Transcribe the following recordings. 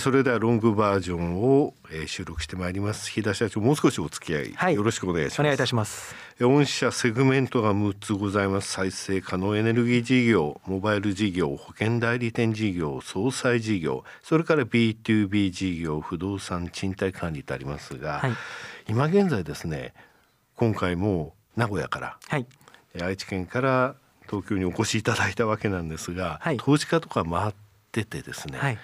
それではロングバージョンを、えー、収録してまいります。日田社長もう少しお付き合い、はい、よろしくお願いします。お願いいたします。御社セグメントが6つございます。再生可能エネルギー事業モバイル事業保険代理店事業総裁事業それから B2B 事業不動産賃貸管理とありますが、はい、今現在ですね今回も名古屋から、はい、愛知県から東京にお越しいただいたわけなんですが、はい、投資家とか回っててですね、はい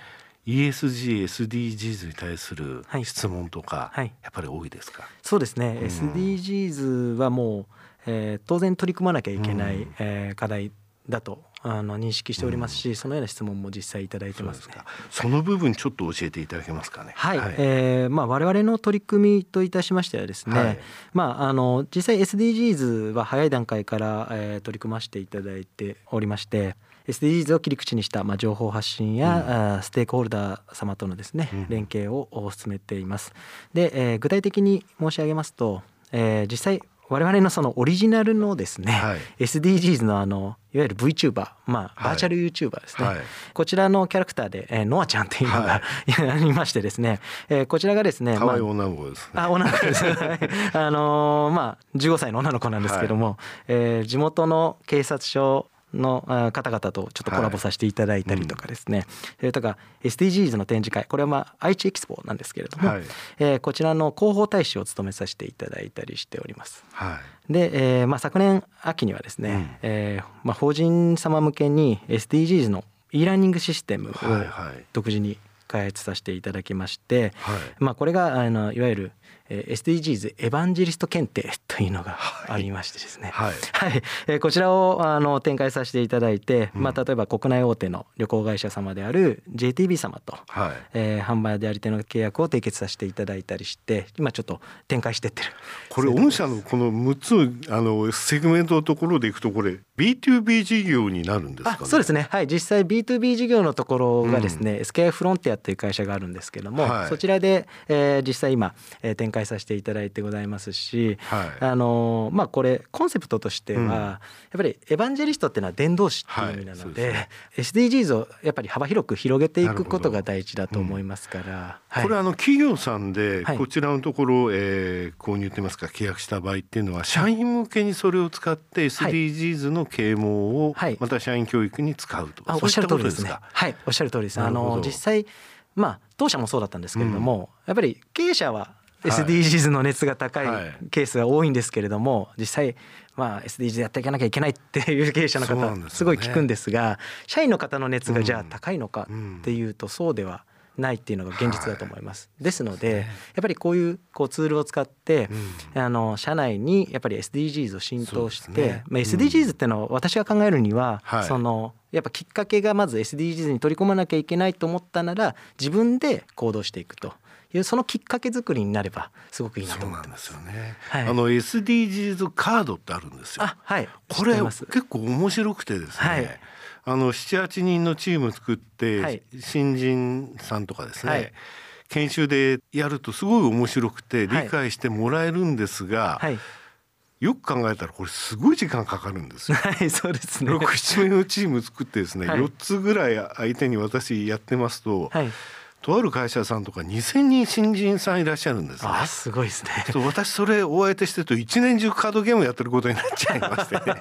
ESG、SDGs に対する質問とか、はい、やっぱり多いですか？そうですね、うん、SDGs はもう、えー、当然取り組まなきゃいけない、うん、えー、課題だとあの認識しておりますし、うん、そのような質問も実際いただいてます、ね、その部分ちょっと教えていただけますかね？はい、はい、えー、まあ我々の取り組みといたしましてはですね、はい、まああの実際 SDGs は早い段階から、えー、取り組ませていただいておりまして、SDGs を切り口にした、まあ、情報発信や、うん、ステークホルダー様とのですね、うん、連携を進めています。で、えー、具体的に申し上げますと、えー、実際我々のそのオリジナルのですね、はい、SDGs のあのいわゆる VTuber、まあ、バーチャル YouTuber ですね、はい、こちらのキャラクターで、えー、ノアちゃんというのが、はい、ましてですね、えー、こちらがですね可愛い女の子です、ね、あ女の子です。あのー、まあ15歳の女の子なんですけども、はい、えー、地元の警察署の方々とちょっとコラボさせていただいたりとかですね、はい。うん、それとか SDGs の展示会これはまあ愛知エキスポなんですけれども、はい、えー、こちらの広報大使を務めさせていただいたりしております。はい、で、えーまあ、昨年秋にはですね、うん、えー、まあ、法人様向けに SDGs の e ラーニングシステムを独自に開発させていただきまして、はい、まあ、これがあのいわゆる SDGs エヴァンジェリスト検定というのがありましてですね、はい。はい、はい、こちらをあの展開させていただいて、うん、まあ、例えば国内大手の旅行会社様である JTB 様と、はい。えー、販売代理店の契約を締結させていただいたりして今ちょっと展開してってる。これ御社のこの6つあのセグメントのところでいくとこれ B2B 事業になるんですか、ね、そうですね。はい。実際 B2B 事業のところがですね、うん、SKI フロンティアという会社があるんですけども、はい、そちらで、えー、実際今、えー、展開させていただいてございますし、はい、あのまあこれコンセプトとしては、うん、やっぱりエヴァンジェリストっていうのは伝道師っていう意味なのではいでね、SDGs をやっぱり幅広く広げていくことが大事だと思いますから、うん、これあの企業さんでこちらのところ、えー、購入といいますか契約した場合っていうのは社員向けにそれを使って SDGs の啓蒙をまた社員教育に使うとか、はい、おっしゃる通りですね。はいおっしゃる通りです。あの実際まあ当社もそうだったんですけれども、やっぱり経営者は SDGs の熱が高いケースが多いんですけれども実際まあ SDGs やっていかなきゃいけないっていう経営者の方すごい聞くんですが社員の方の熱がじゃあ高いのかっていうとそうではないっていうのが現実だと思います。ですのでやっぱりこういうこうツールを使って、あの社内にやっぱり SDGs を浸透して、まあ、SDGs っていうのを私が考えるには、そのやっぱきっかけがまず SDGs に取り込まなきゃいけないと思ったなら自分で行動していくと。いうそのきっかけ作りになればすごくいいなと思ってます。すよね。はい、あの SDGs カードってあるんですよ。はい。これ結構面白くてですね。はい、あの七八人のチーム作って、はい、新人さんとかですね。はい研修でやるとすごい面白くて理解してもらえるんですが、はい、よく考えたらこれすごい時間かかるんですよ。はい、そうですね。六七名のチーム作ってですね、四、はい、つぐらい相手に私やってますと、はい、とある会社さんとか2,000人新人さんいらっしゃるんですね。あすごいですね。私それお相手してると一年中カードゲームやってることになっちゃいましてね。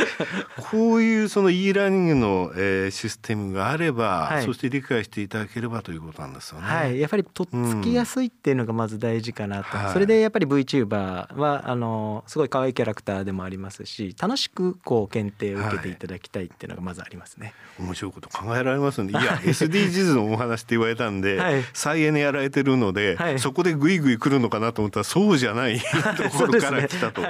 こういうその e ラーニングの、えー、システムがあれば、はい、そして理解していただければということなんですよね。はい、やっぱりとっつきやすいっていうのがまず大事かなと。うん、それでやっぱり VTuber はあのすごい可愛いキャラクターでもありますし、楽しくこう検定を受けていただきたいっていうのがまずありますね。はい、面白いこと考えられますね。いや SDGs のお話って言われたんで。はい。再エネやられてるので、はい、そこでぐいぐい来るのかなと思ったらそうじゃない ところから来たと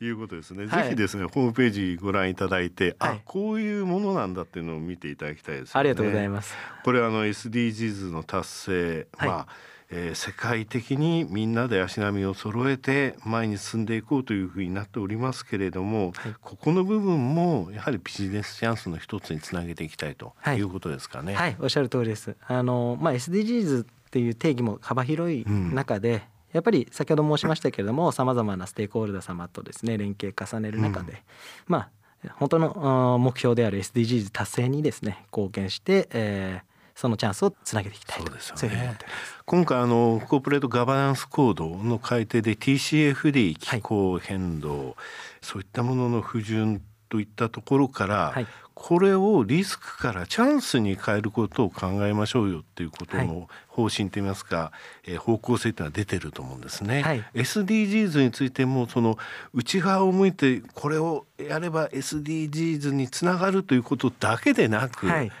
い。うことですね。ぜひですね、ホームページご覧いただいて、あこういうものなんだっていうのを見ていただきたいです、ね、ありがとうございます。これあの SDGs の達成、まあえー、世界的にみんなで足並みを揃えて前に進んでいこうというふうになっておりますけれども、はい、ここの部分もやはりビジネスチャンスの一つにつなげていきたいということですかね。はい、はい、おっしゃる通りです。あのまあ SDGs っていう定義も幅広い中で、うん、やっぱり先ほど申しましたけれどもさまざまなステークホルダー様とですね連携重ねる中で、うん、まあ本当の目標である SDGs 達成にですね貢献して、えー、そのチャンスをつなげていきたいと。そうですよね。いうふうに思っております。今回あのコーポレートガバナンスコードの改定で TCFD 気候変動、そういったものの不順といったところから、はい。これをリスクからチャンスに変えることを考えましょうよっていうことはの方針といいますか、えー方向性というのは出てると思うんですね。はい。SDGs についてもその内側を向いてこれをやれば SDGs につながるということだけでなく、はい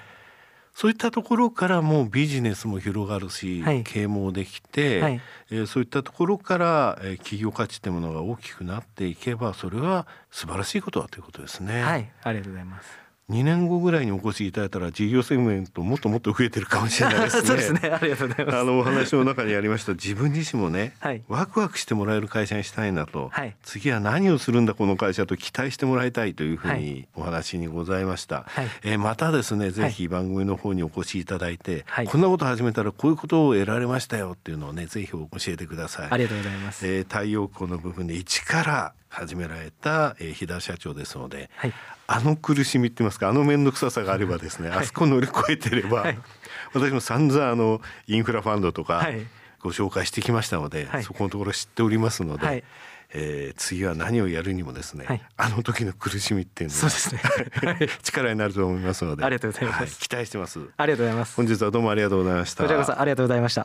そういったところからもうビジネスも広がるし、はい啓蒙できて、はいえーそういったところから、えー企業価値というものが大きくなっていけばそれは素晴らしいことだということですね。はいありがとうございます。2年後ぐらいにお越しいただいたら事業セグメントもっともっと増えてるかもしれないですね。そうですね。ありがとうございます。あのお話の中にありました自分自身もね、はい。ワクワクしてもらえる会社にしたいなと、はい。次は何をするんだこの会社と期待してもらいたいというふうはにお話にございました、はい。えーまたですねぜひ番組の方にお越しいただいて、はい。こんなこと始めたらこういうことを得られましたよっていうのをねぜひ教えてくださいありがとうございます。えー太陽光の部分で一から始められた、えー、飛田社長ですので、はい。あの苦しみって言いますかあの面倒くささがあればですね、あそこ乗り越えてれば、はい。私も散々あのインフラファンドとかはい。ご紹介してきましたので、はい。そこのところ知っておりますので、はい。えー次は何をやるにもですね、はい。あの時の苦しみっていうのそうですね。はい。力になると思いますのでありがとうございます。は期待してます。ありがとうございます。本日はどうもありがとうございました。こちらこそありがとうございました。